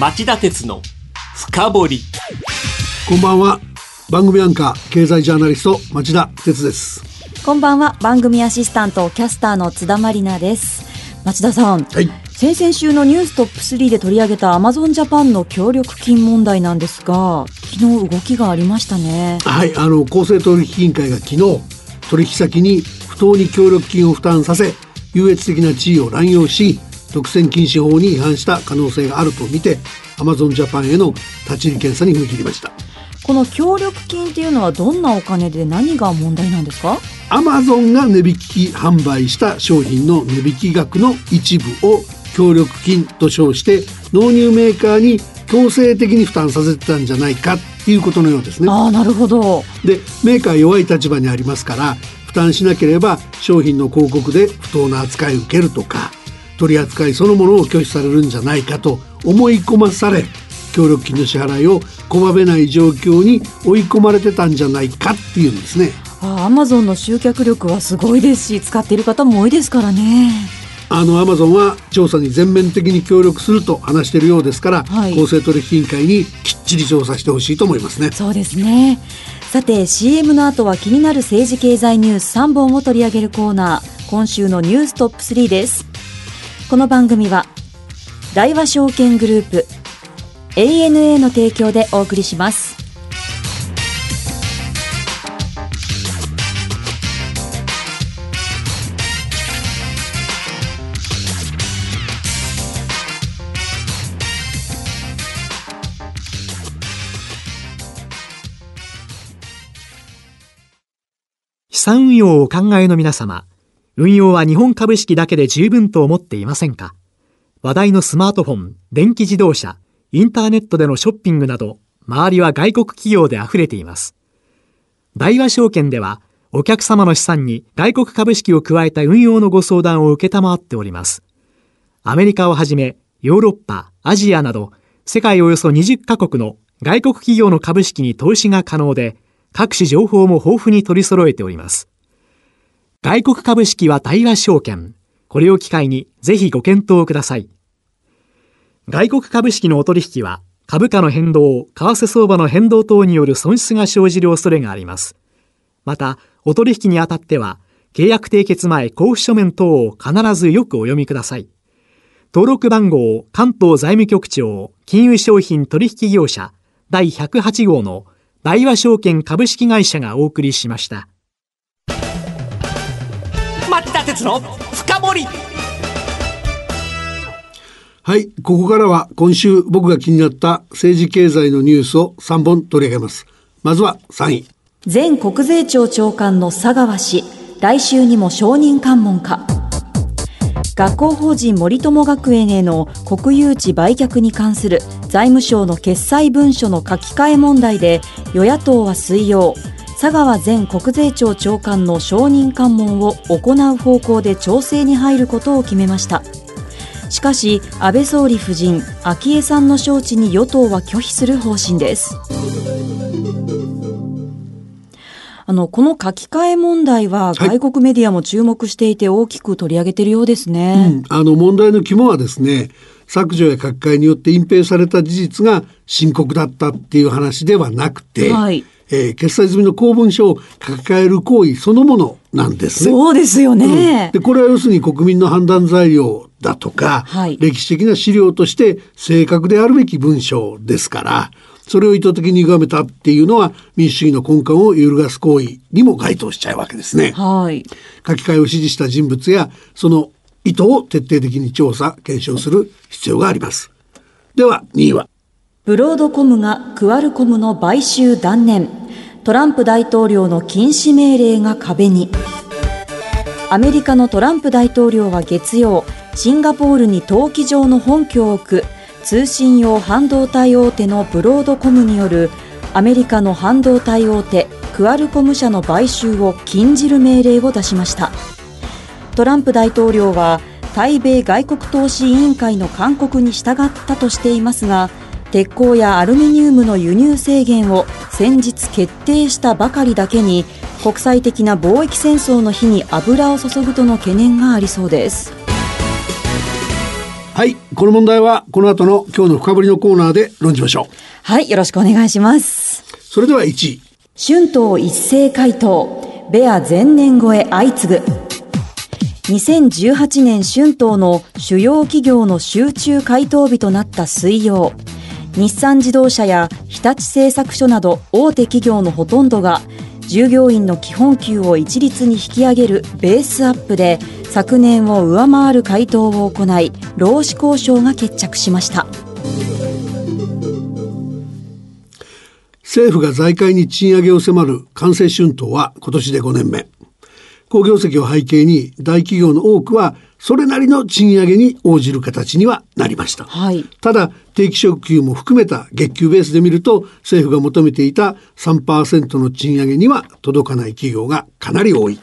町田鉄の深掘り。こんばんは。番組アンカー経済ジャーナリスト町田鉄です。こんばんは。番組アシスタントキャスターの津田まりなです。町田さん、はい。先々週のニューストップ3で取り上げたアマゾンジャパンの協力金問題なんですが昨日動きがありましたね。はい。あの公正取引委員会が昨日取引先に不当に協力金を負担させ優越的な地位を乱用し独占禁止法に違反した可能性があるとみてアマゾンジャパンへの立ち入り検査に踏み切りました。この協力金っていうのはどんなお金で何が問題なんですか？アマゾンが値引き販売した商品の値引き額の一部を協力金と称して納入メーカーに強制的に負担させてたんじゃないかっていうことのようですね。ああなるほど。でメーカー弱い立場にありますから負担しなければ商品の広告で不当な扱いを受けるとか取り扱いそのものを拒否されるんじゃないかと思い込まされ協力金の支払いを拒めない状況に追い込まれてたんじゃないかっていうんですね。アマゾンの集客力はすごいです。し使っている方も多いですからね。あのアマゾンは調査に全面的に協力すると話しているようですから、はい。公正取引委員会にきっちり調査してほしいと思いますね。そうですね。さて CM の後は気になる政治経済ニュース3本を取り上げるコーナー。今週のニューストップ3ですこの番組は大和証券グループ ANA の提供でお送りします。資産運用をお考えの皆様、運用は日本株式だけで十分と思っていませんか？話題のスマートフォン、電気自動車、インターネットでのショッピングなど、周りは外国企業で溢れています。大和証券では、お客様の資産に外国株式を加えた運用のご相談を受けたまわっております。アメリカをはじめ、ヨーロッパ、アジアなど、世界およそ20カ国の外国企業の株式に投資が可能で、各種情報も豊富に取り揃えております。外国株式は大和証券。これを機会にぜひご検討ください。外国株式のお取引は株価の変動、為替相場の変動等による損失が生じる恐れがあります。また、お取引にあたっては、契約締結前交付書面等を必ずよくお読みください。登録番号関東財務局長金融商品取引業者第108号の大和証券株式会社がお送りしました。鉄の深掘りはい、ここからは今週僕が気になった政治経済のニュースを3本取り上げます。まずは3位。前国税庁長官の佐川氏来週にも証人喚問か学校法人森友学園への国有地売却に関する財務省の決裁文書の書き換え問題で与野党は水曜佐川前国税庁長官の証人喚問を行う方向で調整に入ることを決めました。しかし安倍総理夫人昭恵さんの招致に与党は拒否する方針です。あのこの書き換え問題ははい。外国メディアも注目していて大きく取り上げているようですね。あの問題の肝はですね、削除や書き換えによって隠蔽された事実が深刻だったっていう話ではなくて、はいえー決済済みの公文書を書き換える行為そのものなんですね。そうですよね。でこれは要するに国民の判断材料だとか、はい歴史的な資料として正確であるべき文章ですからそれを意図的に歪めたっていうのは民主主義の根幹を揺るがす行為にも該当しちゃうわけですね。はい。書き換えを指示した人物やその意図を徹底的に調査検証する必要があります。では2位はブロードコムがクアルコムの買収断念。トランプ大統領の禁止命令が壁に。アメリカのトランプ大統領は月曜、シンガポールに登記上の本拠を置く通信用半導体大手のブロードコムによるアメリカの半導体大手クアルコム社の買収を禁じる命令を出しました。トランプ大統領は対米外国投資委員会の勧告に従ったとしていますが鉄鋼やアルミニウムの輸入制限を先日決定したばかりだけに国際的な貿易戦争の火に油を注ぐとの懸念がありそうです。はいこの問題はこの後の今日の深掘りのコーナーで論じましょう。はい、よろしくお願いします。それでは1位。春闘一斉回答、ベア前年超え相次ぐ。2018年春闘の主要企業の集中回答日となった水曜、日産自動車や日立製作所など大手企業のほとんどが従業員の基本給を一律に引き上げるベースアップで昨年を上回る回答を行い労使交渉が決着しました。政府が財界に賃上げを迫る官製春闘は今年で5年目好業績を背景に大企業の多くはそれなりの賃上げに応じる形にはなりました、はい。ただ定期昇給も含めた月給ベースで見ると政府が求めていた3%の賃上げには届かない企業がかなり多い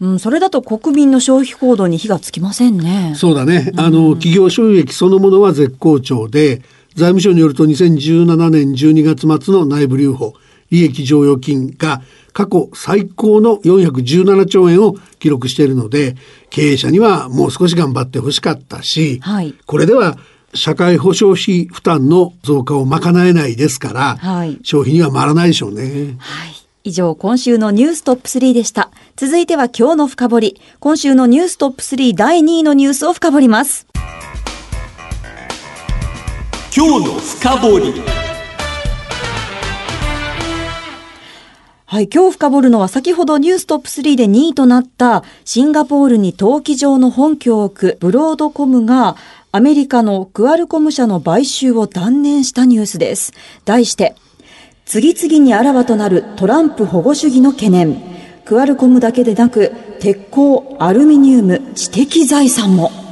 うん、それだと国民の消費行動に火がつきませんね。そうだね。あの、企業収益そのものは絶好調で、財務省によると2017年12月末の内部留保、利益剰余金が過去最高の417兆円を記録しているので、経営者にはもう少し頑張ってほしかったし、はいこれでは社会保障費負担の増加を賄えないですから、はい消費には回らないでしょうね。はい。以上、今週のニューストップ3でした。続いては今日の深掘り。今週のニューストップ3第2位のニュースを深掘ります。今日の深掘りはい、今日深掘るのは先ほどニューストップ3で2位となったシンガポールに登記上の本拠を置くブロードコムがアメリカのクアルコム社の買収を断念したニュースです。題して、次々にあらわとなるトランプ保護主義の懸念。クアルコムだけでなく、鉄鋼、アルミニウム、知的財産も。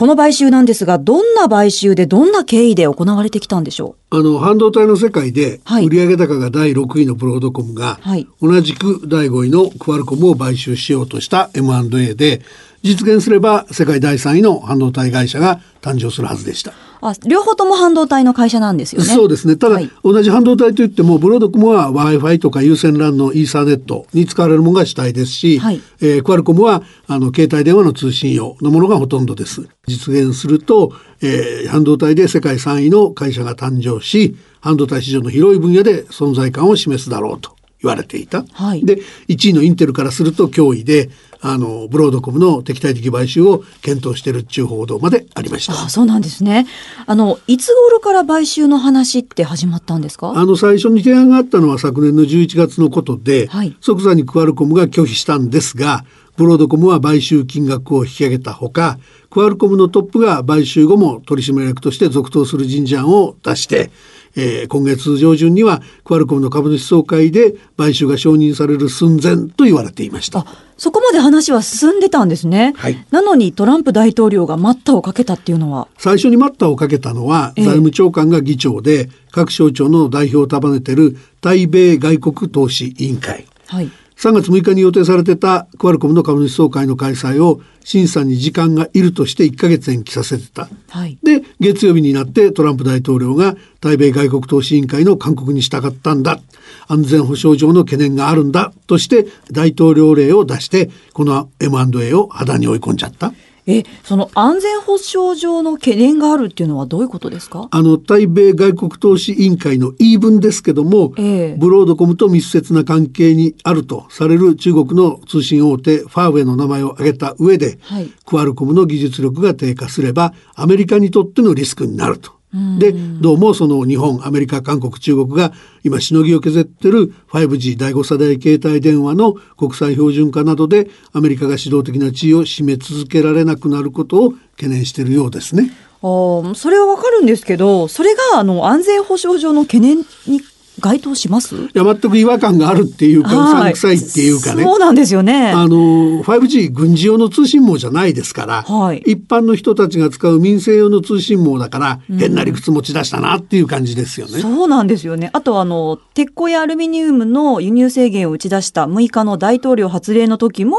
この買収なんですが、どんな買収でどんな経緯で行われてきたんでしょあの半導体の世界ではい。売上高が第6位のブロードコムが、はい。同じく第5位のクアルコムを買収しようとした M&A で実現すれば世界第3位の半導体会社が誕生するはずでした。うあ、両方とも半導体の会社なんですよね。そうですね。ただ、はい同じ半導体といっても、ブロードコムは Wi-Fi とか有線 LAN のイーサーネットに使われるものが主体ですし、はいえークアルコムはあの携帯電話の通信用のものがほとんどです。実現すると、えー半導体で世界3位の会社が誕生し、半導体市場の広い分野で存在感を示すだろうと言われていた。はいで、1位のインテルからすると脅威で、あの、ブロードコムの敵対的買収を検討しているっていう報道までありました。あそうなんですね。あの、いつ頃から買収の話って始まったんですか？あの最初に提案があったのは昨年の11月のことで、はい即座にクアルコムが拒否したんですがブロードコムは買収金額を引き上げたほかクアルコムのトップが買収後も取締役として続投する人事案を出して、えー今月上旬にはクアルコムの株主総会で買収が承認される寸前と言われていました。あ、そこまで話は進んでたんですね。はいなのにトランプ大統領が待ったをかけたっていうのは？最初に待ったをかけたのはええ財務長官が議長で各省庁の代表を束ねてる対米外国投資委員会。はい。3月6日に予定されてたクアルコムの株主総会の開催を審査に時間がいるとして1ヶ月延期させてた。はい。で月曜日になってトランプ大統領が対米外国投資委員会の勧告に従ったんだ安全保障上の懸念があるんだとして大統領令を出してこの M&A を破談に追い込んじゃった。え、その安全保障上の懸念があるっていうのはどういうことですか？あの対米外国投資委員会の言い分ですけども、ええ。ブロードコムと密接な関係にあるとされる中国の通信大手ファーウェイの名前を挙げた上で、はい。クアルコムの技術力が低下すればアメリカにとってのリスクになると。でどうもその日本アメリカ韓国中国が今しのぎを削ってる 5G 第5世代携帯電話の国際標準化などでアメリカが指導的な地位を占め続けられなくなることを懸念しているようですね。あーそれはわかるんですけど、それがあの安全保障上の懸念に該当します？いや全く違和感があるっていうか、うさんくさいっていうかね。そうなんですよね。あの 5G 軍事用の通信網じゃないですから、はい一般の人たちが使う民生用の通信網だから、変な理屈持ち出したなっていう感じですよね。そうなんですよね。あとあの、鉄鋼やアルミニウムの輸入制限を打ち出した6日の大統領発令の時も、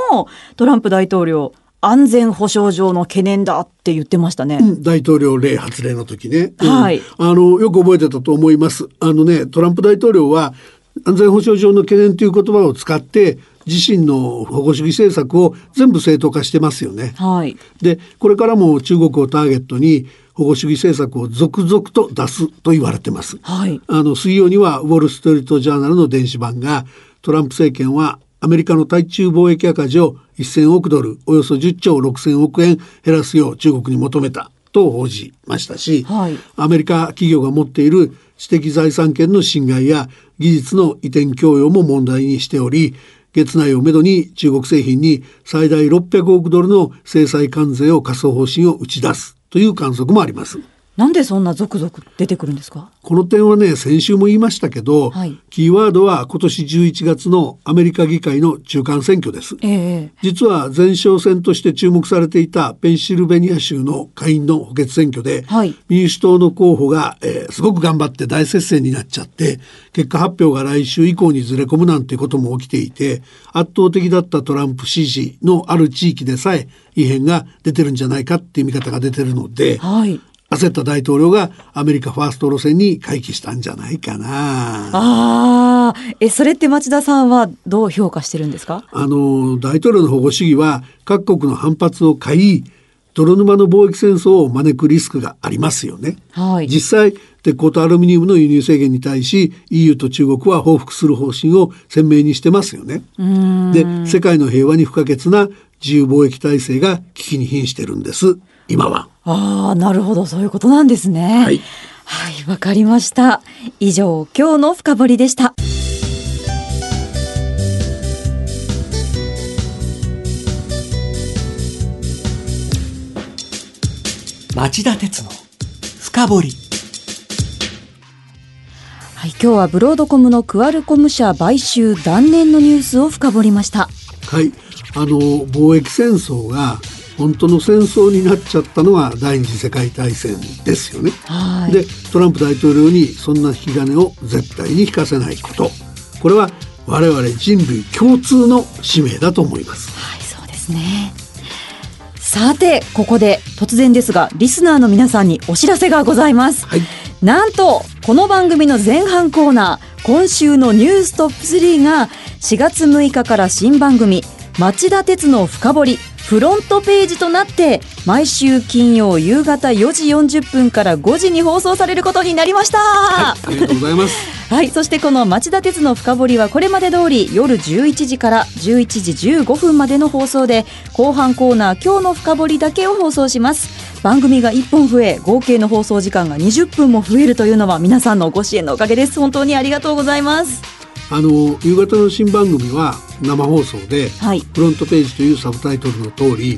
トランプ大統領、安全保障上の懸念だって言ってましたね。うん大統領令発令の時ね、うんはいあのよく覚えてたと思いますあのねトランプ大統領は安全保障上の懸念という言葉を使って自身の保護主義政策を全部正当化してますよね。はい。でこれからも中国をターゲットに保護主義政策を続々と出すと言われてます。はい。あの水曜にはウォール・ストリート・ジャーナルの電子版がトランプ政権はアメリカの対中貿易赤字を1000億ドルおよそ10兆6000億円減らすよう中国に求めたと報じましたし、はいアメリカ企業が持っている知的財産権の侵害や技術の移転供与も問題にしており月内をめどに中国製品に最大600億ドルの制裁関税を課す方針を打ち出すという観測もあります。なんでそんな続々出てくるんですか？この点はね先週も言いましたけど、はいキーワードは今年11月のアメリカ議会の中間選挙です。ええ実は前哨戦として注目されていたペンシルベニア州の下院の補欠選挙で、はい民主党の候補が、えーすごく頑張って大接戦になっちゃって結果発表が来週以降にずれ込むなんていうことも起きていて圧倒的だったトランプ支持のある地域でさえ異変が出てるんじゃないかっていう見方が出てるので、はい。焦った大統領がアメリカファースト路線に回帰したんじゃないかな。ああ、え、それって町田さんはどう評価してるんですか？あの大統領の保護主義は各国の反発を買い泥沼の貿易戦争を招くリスクがありますよね。はい。実際鉄鋼とアルミニウムの輸入制限に対し EU と中国は報復する方針を鮮明にしてますよね。で世界の平和に不可欠な自由貿易体制が危機に瀕してるんです今は。ああ、なるほど、そういうことなんですね。はい。はい、わかりました。以上、今日の深掘りでした。町田鉄の深掘りはい、今日はブロードコムのクアルコム社買収断念のニュースを深掘りました。はい、あの貿易戦争が本当の戦争になっちゃったのは第二次世界大戦ですよね。はい。でトランプ大統領にそんな引き金を絶対に引かせないことこれは我々人類共通の使命だと思います。はい、そうですね。さて、ここで突然ですが、リスナーの皆さんにお知らせがございます。はい、なんと、この番組の前半コーナー、今週のニューストップ3が4月6日から新番組、町田鉄の深掘り、フロントページとなって、毎週金曜夕方4時40分から5時に放送されることになりました。はい、ありがとうございます。はい、そしてこの町田鉄の深掘りはこれまで通り夜11時から11時15分までの放送で後半コーナー今日の深掘りだけを放送します番組が1本増え合計の放送時間が20分も増えるというのは皆さんのご支援のおかげです本当にありがとうございますあの夕方の新番組は生放送で、はい。フロントページというサブタイトルの通り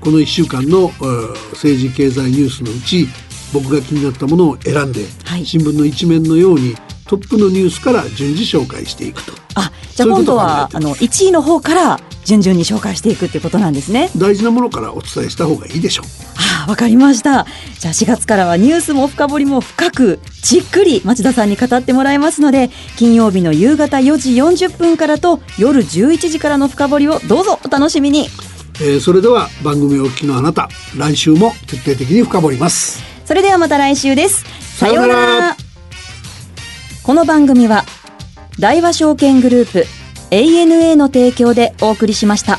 この1週間のえー政治経済ニュースのうち僕が気になったものを選んで、はい。新聞の一面のようにトップのニュースから順次紹介していくと。あじゃあ今度はあのえてます。1位の方から順々に紹介していくっていうことなんですね。大事なものからお伝えした方がいいでしょう。ああわかりました。じゃあ4月からはニュースも深掘りも深くじっくり町田さんに語ってもらいますので金曜日の夕方4時40分からと夜11時からの深掘りをどうぞお楽しみに。えーそれでは番組をお聞きのあなた来週も徹底的に深掘ります。それではまた来週です。さようなら。この番組は大和証券グループ ANA の提供でお送りしました。